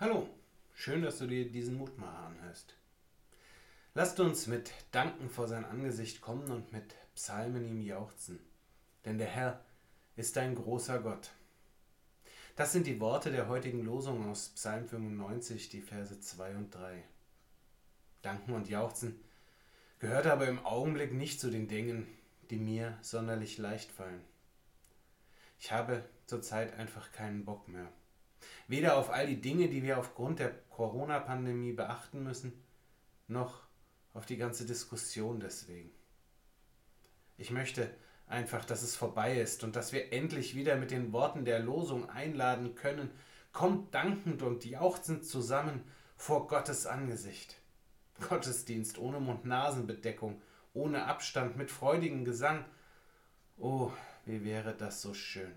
Hallo, schön, dass du dir diesen Mutmacher anhörst. Lasst uns mit Danken vor sein Angesicht kommen und mit Psalmen ihm jauchzen, denn der Herr ist ein großer Gott. Das sind die Worte der heutigen Losung aus Psalm 95, die Verse 2 und 3. Danken und Jauchzen gehört aber im Augenblick nicht zu den Dingen, die mir sonderlich leicht fallen. Ich habe zurzeit einfach keinen Bock mehr. Weder auf all die Dinge, die wir aufgrund der Corona-Pandemie beachten müssen, noch auf die ganze Diskussion deswegen. Ich möchte einfach, dass es vorbei ist und dass wir endlich wieder mit den Worten der Losung einladen können, kommt dankend und jauchzend zusammen vor Gottes Angesicht. Gottesdienst ohne Mund-Nasen-Bedeckung, ohne Abstand, mit freudigem Gesang. Oh, wie wäre das so schön.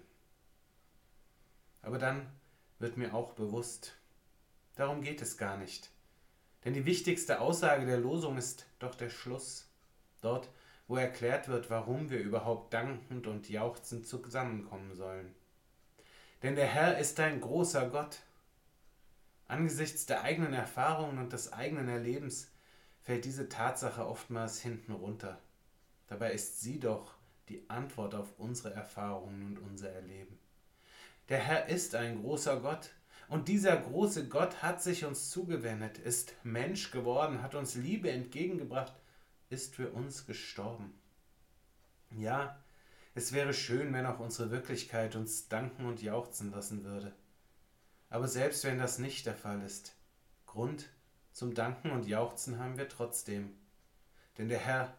Aber dann wird mir auch bewusst, darum geht es gar nicht. Denn die wichtigste Aussage der Losung ist doch der Schluss. Dort, wo erklärt wird, warum wir überhaupt dankend und jauchzend zusammenkommen sollen. Denn der Herr ist ein großer Gott. Angesichts der eigenen Erfahrungen und des eigenen Erlebens fällt diese Tatsache oftmals hinten runter. Dabei ist sie doch die Antwort auf unsere Erfahrungen und unser Erleben. Der Herr ist ein großer Gott. Und dieser große Gott hat sich uns zugewendet, ist Mensch geworden, hat uns Liebe entgegengebracht, ist für uns gestorben. Ja, es wäre schön, wenn auch unsere Wirklichkeit uns danken und jauchzen lassen würde. Aber selbst wenn das nicht der Fall ist, Grund zum Danken und Jauchzen haben wir trotzdem. Denn der Herr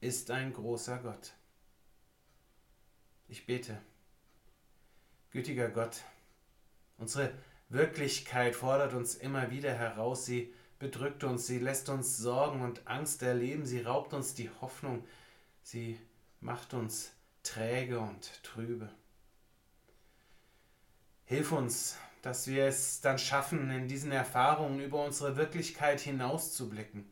ist ein großer Gott. Ich bete. Gütiger Gott, unsere Wirklichkeit fordert uns immer wieder heraus, sie bedrückt uns, sie lässt uns Sorgen und Angst erleben, sie raubt uns die Hoffnung, sie macht uns träge und trübe. Hilf uns, dass wir es dann schaffen, in diesen Erfahrungen über unsere Wirklichkeit hinauszublicken,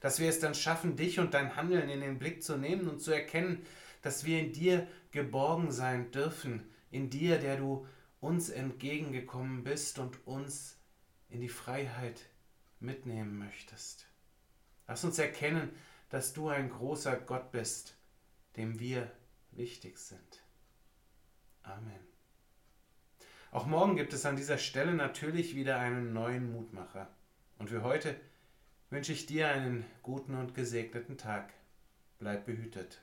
dass wir es dann schaffen, dich und dein Handeln in den Blick zu nehmen und zu erkennen, dass wir in dir geborgen sein dürfen, in dir, der du uns entgegengekommen bist und uns in die Freiheit mitnehmen möchtest. Lass uns erkennen, dass du ein großer Gott bist, dem wir wichtig sind. Amen. Auch morgen gibt es an dieser Stelle natürlich wieder einen neuen Mutmacher. Und für heute wünsche ich dir einen guten und gesegneten Tag. Bleib behütet.